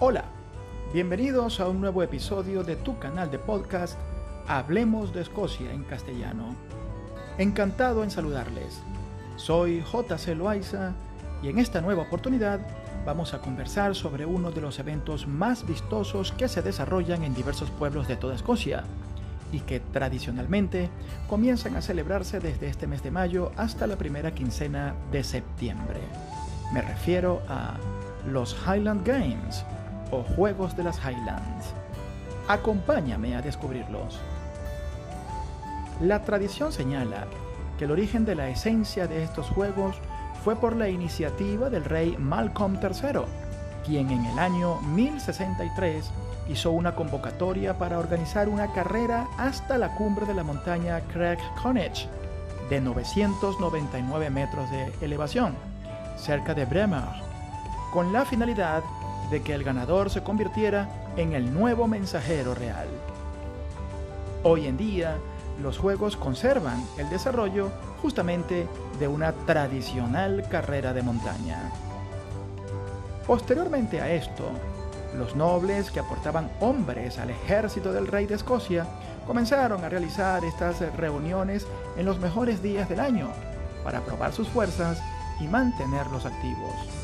Hola, bienvenidos a un nuevo episodio de tu canal de podcast Hablemos de Escocia en castellano. Encantado en saludarles. Soy JC Loaiza y en esta nueva oportunidad vamos a conversar sobre uno de los eventos más vistosos que se desarrollan en diversos pueblos de toda Escocia y que tradicionalmente comienzan a celebrarse desde este mes de mayo hasta la primera quincena de septiembre. Me refiero a los Highland Games Juegos de las Highlands. Acompáñame a descubrirlos. La tradición señala que el origen de la esencia de estos juegos fue por la iniciativa del rey Malcolm III, quien en el año 1063 hizo una convocatoria para organizar una carrera hasta la cumbre de la montaña Craig Connacht, de 999 metros de elevación, cerca de Bremer, con la finalidad de que el ganador se convirtiera en el nuevo mensajero real. Hoy en día, los juegos conservan el desarrollo justamente de una tradicional carrera de montaña. Posteriormente a esto, los nobles que aportaban hombres al ejército del rey de Escocia comenzaron a realizar estas reuniones en los mejores días del año para probar sus fuerzas y mantenerlos activos.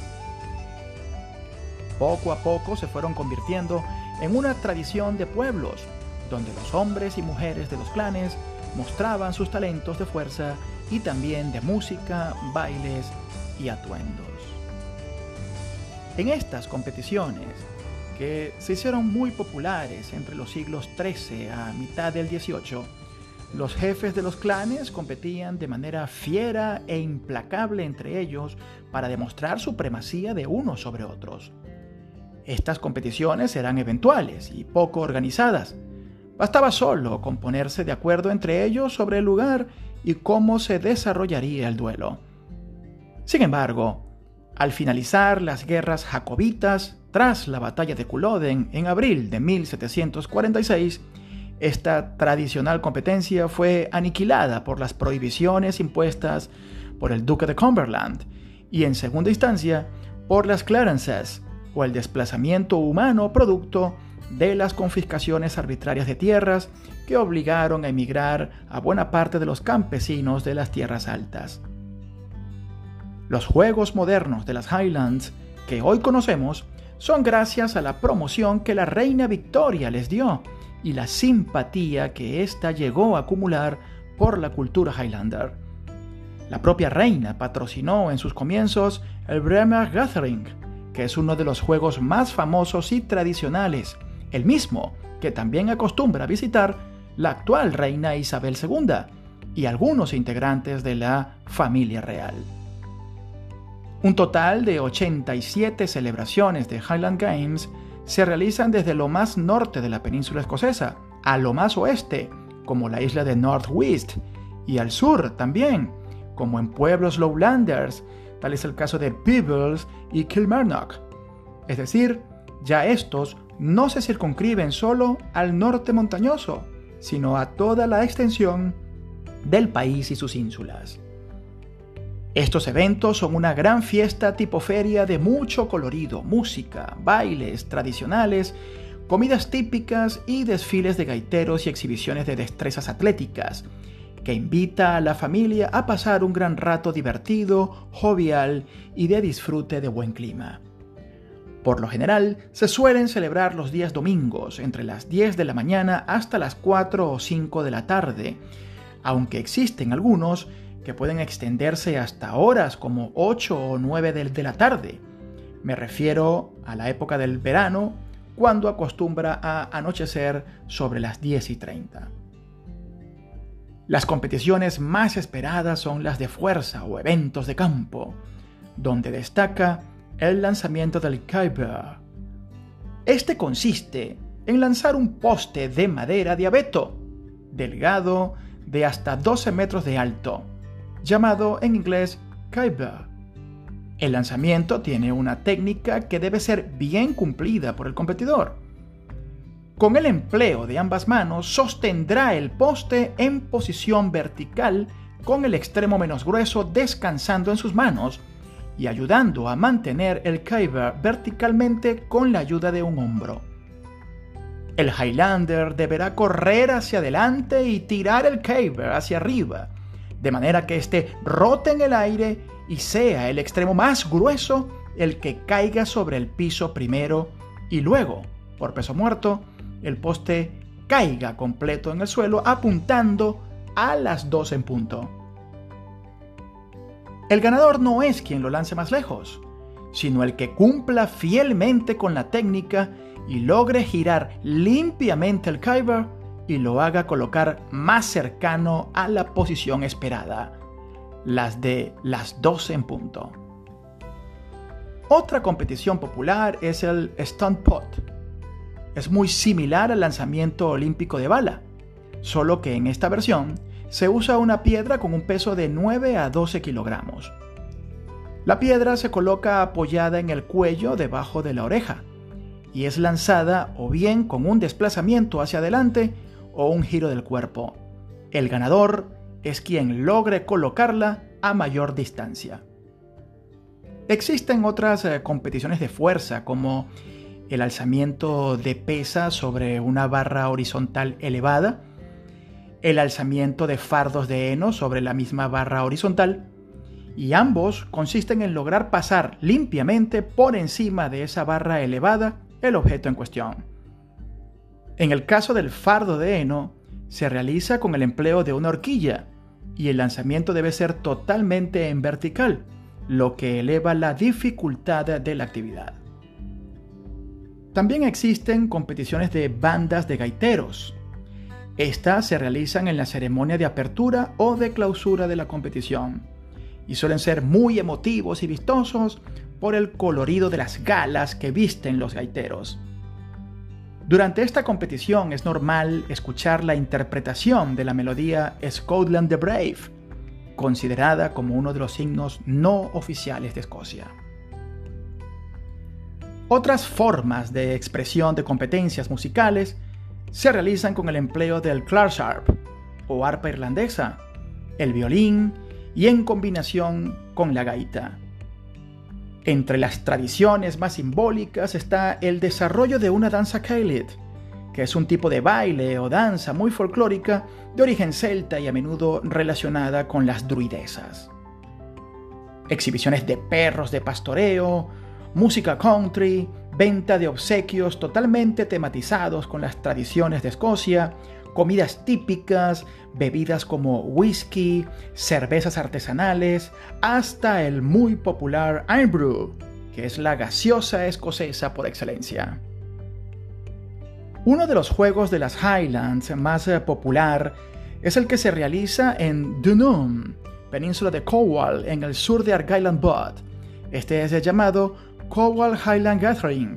Poco a poco se fueron convirtiendo en una tradición de pueblos, donde los hombres y mujeres de los clanes mostraban sus talentos de fuerza y también de música, bailes y atuendos. En estas competiciones, que se hicieron muy populares entre los siglos XIII a mitad del XVIII, los jefes de los clanes competían de manera fiera e implacable entre ellos para demostrar supremacía de unos sobre otros. Estas competiciones eran eventuales y poco organizadas. Bastaba solo con ponerse de acuerdo entre ellos sobre el lugar y cómo se desarrollaría el duelo. Sin embargo, al finalizar las guerras jacobitas, tras la batalla de Culloden en abril de 1746, esta tradicional competencia fue aniquilada por las prohibiciones impuestas por el duque de Cumberland y en segunda instancia por las Clarences o el desplazamiento humano producto de las confiscaciones arbitrarias de tierras que obligaron a emigrar a buena parte de los campesinos de las tierras altas. Los juegos modernos de las Highlands que hoy conocemos son gracias a la promoción que la reina Victoria les dio y la simpatía que ésta llegó a acumular por la cultura Highlander. La propia reina patrocinó en sus comienzos el Bremer Gathering, que es uno de los juegos más famosos y tradicionales, el mismo que también acostumbra visitar la actual reina Isabel II y algunos integrantes de la familia real. Un total de 87 celebraciones de Highland Games se realizan desde lo más norte de la península escocesa a lo más oeste, como la isla de North West, y al sur también, como en pueblos lowlanders, tal es el caso de Peebles y Kilmarnock. Es decir, ya estos no se circunscriben solo al norte montañoso, sino a toda la extensión del país y sus ínsulas. Estos eventos son una gran fiesta tipo feria de mucho colorido, música, bailes tradicionales, comidas típicas y desfiles de gaiteros y exhibiciones de destrezas atléticas, que invita a la familia a pasar un gran rato divertido, jovial y de disfrute de buen clima. Por lo general, se suelen celebrar los días domingos, entre las 10 de la mañana hasta las 4 o 5 de la tarde, aunque existen algunos que pueden extenderse hasta horas como 8 o 9 de, la tarde. Me refiero a la época del verano, cuando acostumbra a anochecer sobre las 10 y 30. Las competiciones más esperadas son las de fuerza o eventos de campo, donde destaca el lanzamiento del Kyber. Este consiste en lanzar un poste de madera de abeto, delgado de hasta 12 metros de alto, llamado en inglés Kyber. El lanzamiento tiene una técnica que debe ser bien cumplida por el competidor. Con el empleo de ambas manos sostendrá el poste en posición vertical con el extremo menos grueso descansando en sus manos y ayudando a mantener el Kyber verticalmente con la ayuda de un hombro. El Highlander deberá correr hacia adelante y tirar el Kyber hacia arriba, de manera que éste rote en el aire y sea el extremo más grueso el que caiga sobre el piso primero y luego, por peso muerto, el poste caiga completo en el suelo apuntando a las dos en punto. El ganador no es quien lo lance más lejos, sino el que cumpla fielmente con la técnica y logre girar limpiamente el Kyber y lo haga colocar más cercano a la posición esperada, las de las 12 en punto. Otra competición popular es el Stunt Pot. Es muy similar al lanzamiento olímpico de bala, solo que en esta versión se usa una piedra con un peso de 9 a 12 kilogramos. La piedra se coloca apoyada en el cuello debajo de la oreja y es lanzada o bien con un desplazamiento hacia adelante o un giro del cuerpo. El ganador es quien logre colocarla a mayor distancia. Existen otras eh, competiciones de fuerza como el alzamiento de pesa sobre una barra horizontal elevada, el alzamiento de fardos de heno sobre la misma barra horizontal, y ambos consisten en lograr pasar limpiamente por encima de esa barra elevada el objeto en cuestión. En el caso del fardo de heno, se realiza con el empleo de una horquilla y el lanzamiento debe ser totalmente en vertical, lo que eleva la dificultad de la actividad. También existen competiciones de bandas de gaiteros, estas se realizan en la ceremonia de apertura o de clausura de la competición y suelen ser muy emotivos y vistosos por el colorido de las galas que visten los gaiteros. Durante esta competición es normal escuchar la interpretación de la melodía Scotland the Brave, considerada como uno de los signos no oficiales de Escocia. Otras formas de expresión de competencias musicales se realizan con el empleo del clarsharp o arpa irlandesa, el violín y en combinación con la gaita. Entre las tradiciones más simbólicas está el desarrollo de una danza Caelid, que es un tipo de baile o danza muy folclórica de origen celta y a menudo relacionada con las druidesas. Exhibiciones de perros de pastoreo, música country, venta de obsequios totalmente tematizados con las tradiciones de Escocia, comidas típicas, bebidas como whisky, cervezas artesanales, hasta el muy popular Irn que es la gaseosa escocesa por excelencia. Uno de los juegos de las Highlands más eh, popular es el que se realiza en Dunoon, península de Cornwall, en el sur de Argyll and Bud. Este es llamado Cowal Highland Gathering,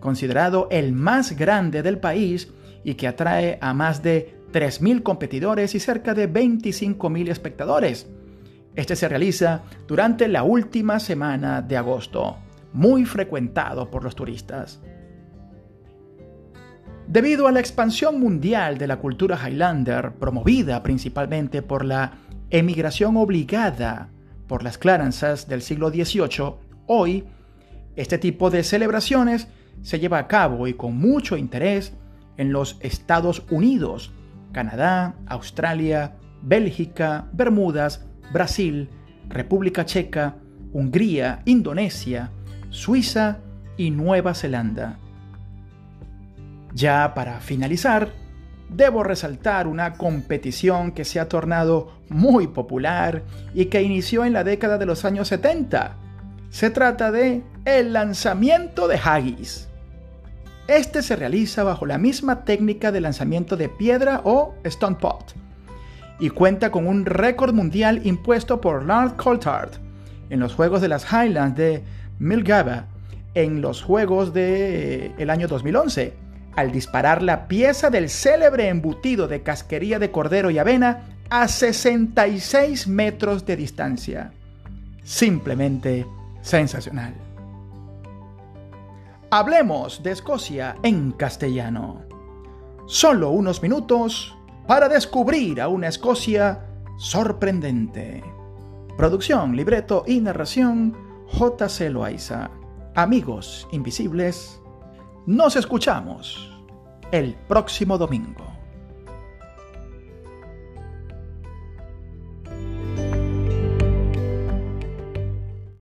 considerado el más grande del país y que atrae a más de 3.000 competidores y cerca de 25.000 espectadores. Este se realiza durante la última semana de agosto, muy frecuentado por los turistas. Debido a la expansión mundial de la cultura Highlander, promovida principalmente por la emigración obligada por las Clarences del siglo XVIII, hoy este tipo de celebraciones se lleva a cabo y con mucho interés en los Estados Unidos, Canadá, Australia, Bélgica, Bermudas, Brasil, República Checa, Hungría, Indonesia, Suiza y Nueva Zelanda. Ya para finalizar, debo resaltar una competición que se ha tornado muy popular y que inició en la década de los años 70 se trata de el lanzamiento de haggis. Este se realiza bajo la misma técnica de lanzamiento de piedra o stone pot y cuenta con un récord mundial impuesto por Lard Coulthard en los Juegos de las Highlands de Milgaba en los Juegos del el año 2011 al disparar la pieza del célebre embutido de casquería de cordero y avena a 66 metros de distancia. Simplemente sensacional. Hablemos de Escocia en castellano. Solo unos minutos para descubrir a una Escocia sorprendente. Producción, libreto y narración J.C. Loaiza. Amigos invisibles, nos escuchamos el próximo domingo.